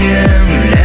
тем